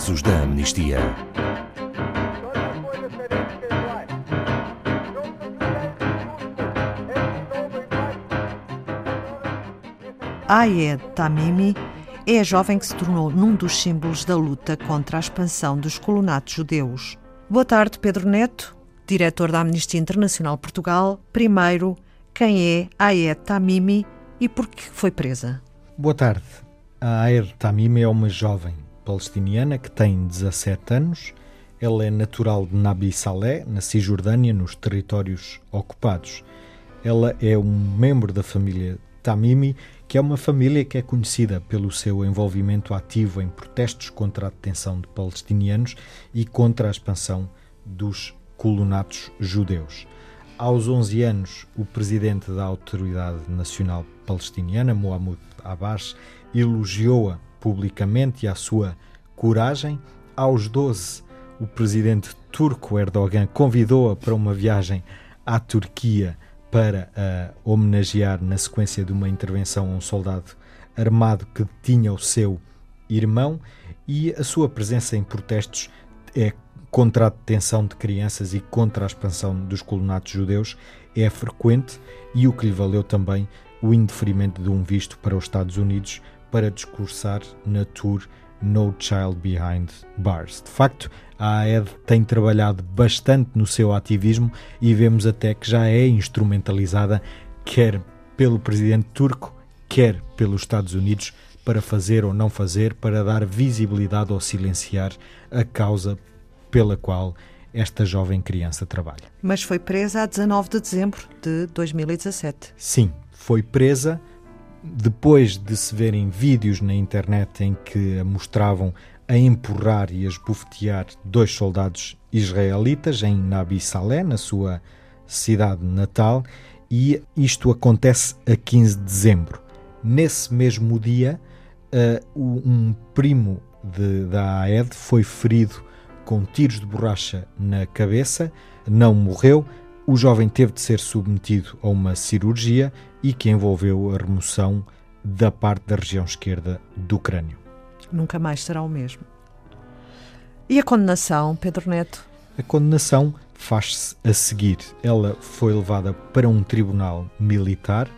casos da amnistia. Ayed Tamimi é a jovem que se tornou num dos símbolos da luta contra a expansão dos colonatos judeus. Boa tarde, Pedro Neto, diretor da Amnistia Internacional Portugal. Primeiro, quem é Ayed Tamimi e por que foi presa? Boa tarde. A Ayed Tamimi é uma jovem palestiniana que tem 17 anos. Ela é natural de Nabi Saleh, na Cisjordânia, nos territórios ocupados. Ela é um membro da família Tamimi, que é uma família que é conhecida pelo seu envolvimento ativo em protestos contra a detenção de palestinianos e contra a expansão dos colonatos judeus. Aos 11 anos, o presidente da Autoridade Nacional Palestiniana, Mohamed Abbas, elogiou-a publicamente a sua coragem. Aos 12, o presidente turco Erdogan convidou-a para uma viagem à Turquia para uh, homenagear, na sequência de uma intervenção, um soldado armado que tinha o seu irmão, e a sua presença em protestos é contra a detenção de crianças e contra a expansão dos colonatos judeus é frequente e o que lhe valeu também o indeferimento de um visto para os Estados Unidos para discursar na tour No Child Behind Bars. De facto, a AED tem trabalhado bastante no seu ativismo e vemos até que já é instrumentalizada quer pelo presidente turco, quer pelos Estados Unidos para fazer ou não fazer, para dar visibilidade ou silenciar a causa pela qual esta jovem criança trabalha. Mas foi presa a 19 de dezembro de 2017. Sim, foi presa depois de se verem vídeos na internet em que a mostravam a empurrar e a esbofetear dois soldados israelitas em Nabi Saleh, na sua cidade natal, e isto acontece a 15 de dezembro. Nesse mesmo dia, um primo de, da AED foi ferido com tiros de borracha na cabeça, não morreu. O jovem teve de ser submetido a uma cirurgia e que envolveu a remoção da parte da região esquerda do crânio. Nunca mais será o mesmo. E a condenação, Pedro Neto? A condenação faz-se a seguir. Ela foi levada para um tribunal militar.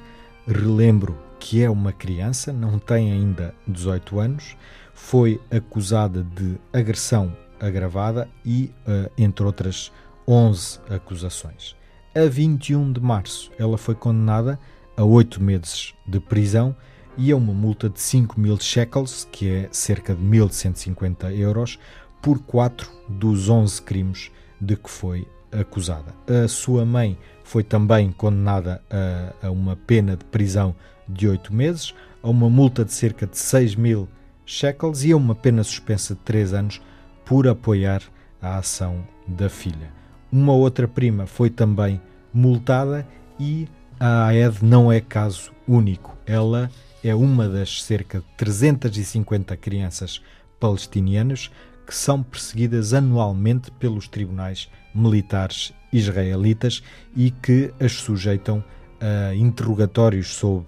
Relembro que é uma criança, não tem ainda 18 anos. Foi acusada de agressão agravada e, uh, entre outras, 11 acusações. A 21 de março, ela foi condenada a 8 meses de prisão e a uma multa de 5 mil shekels, que é cerca de 1.150 euros, por 4 dos 11 crimes de que foi acusada. A sua mãe foi também condenada a, a uma pena de prisão de 8 meses, a uma multa de cerca de 6 mil shekels e a uma pena suspensa de 3 anos por apoiar a ação da filha. Uma outra prima foi também multada e a AED não é caso único. Ela é uma das cerca de 350 crianças palestinianas que são perseguidas anualmente pelos tribunais militares israelitas e que as sujeitam a interrogatórios sob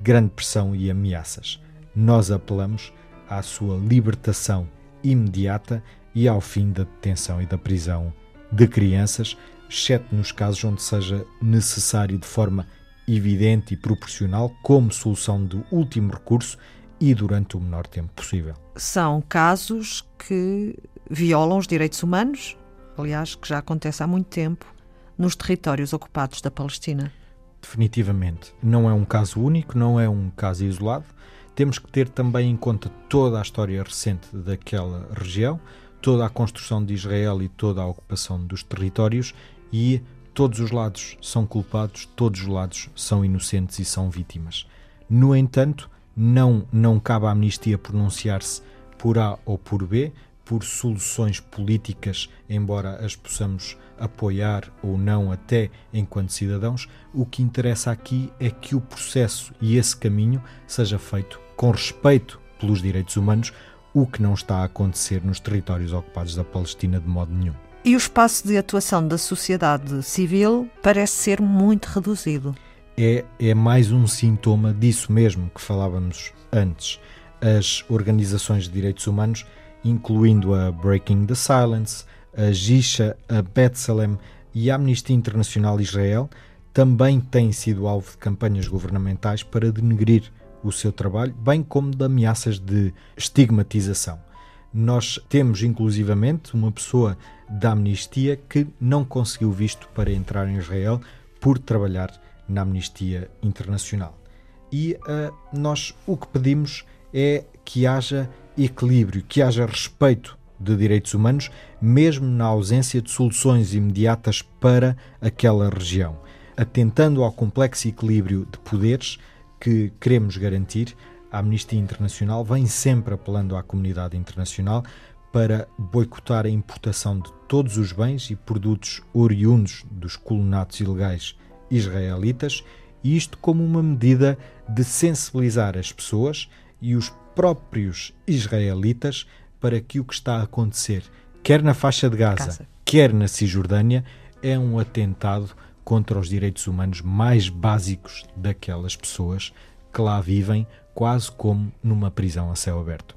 grande pressão e ameaças. Nós apelamos à sua libertação imediata e ao fim da detenção e da prisão de crianças, exceto nos casos onde seja necessário de forma evidente e proporcional como solução de último recurso e durante o menor tempo possível. São casos que violam os direitos humanos, aliás, que já acontece há muito tempo, nos territórios ocupados da Palestina. Definitivamente. Não é um caso único, não é um caso isolado. Temos que ter também em conta toda a história recente daquela região, toda a construção de Israel e toda a ocupação dos territórios e todos os lados são culpados, todos os lados são inocentes e são vítimas. No entanto, não, não cabe à amnistia pronunciar-se por A ou por B, por soluções políticas, embora as possamos apoiar ou não até enquanto cidadãos, o que interessa aqui é que o processo e esse caminho seja feito com respeito pelos direitos humanos, o que não está a acontecer nos territórios ocupados da Palestina de modo nenhum. E o espaço de atuação da sociedade civil parece ser muito reduzido. É, é mais um sintoma disso mesmo que falávamos antes. As organizações de direitos humanos incluindo a Breaking the Silence, a Gisha, a Betsalem e a Amnistia Internacional Israel, também têm sido alvo de campanhas governamentais para denegrir o seu trabalho, bem como de ameaças de estigmatização. Nós temos, inclusivamente, uma pessoa da Amnistia que não conseguiu visto para entrar em Israel por trabalhar na Amnistia Internacional. E uh, nós o que pedimos é que haja equilíbrio, que haja respeito de direitos humanos, mesmo na ausência de soluções imediatas para aquela região. Atentando ao complexo equilíbrio de poderes que queremos garantir, a Amnistia Internacional vem sempre apelando à comunidade internacional para boicotar a importação de todos os bens e produtos oriundos dos colonatos ilegais israelitas, e isto como uma medida de sensibilizar as pessoas e os próprios israelitas para que o que está a acontecer, quer na faixa de Gaza, Casa. quer na Cisjordânia, é um atentado contra os direitos humanos mais básicos daquelas pessoas que lá vivem quase como numa prisão a céu aberto.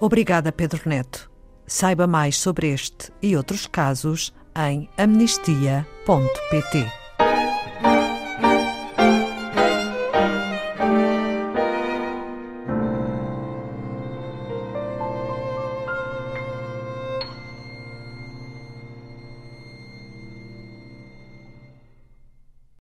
Obrigada, Pedro Neto. Saiba mais sobre este e outros casos em amnistia.pt.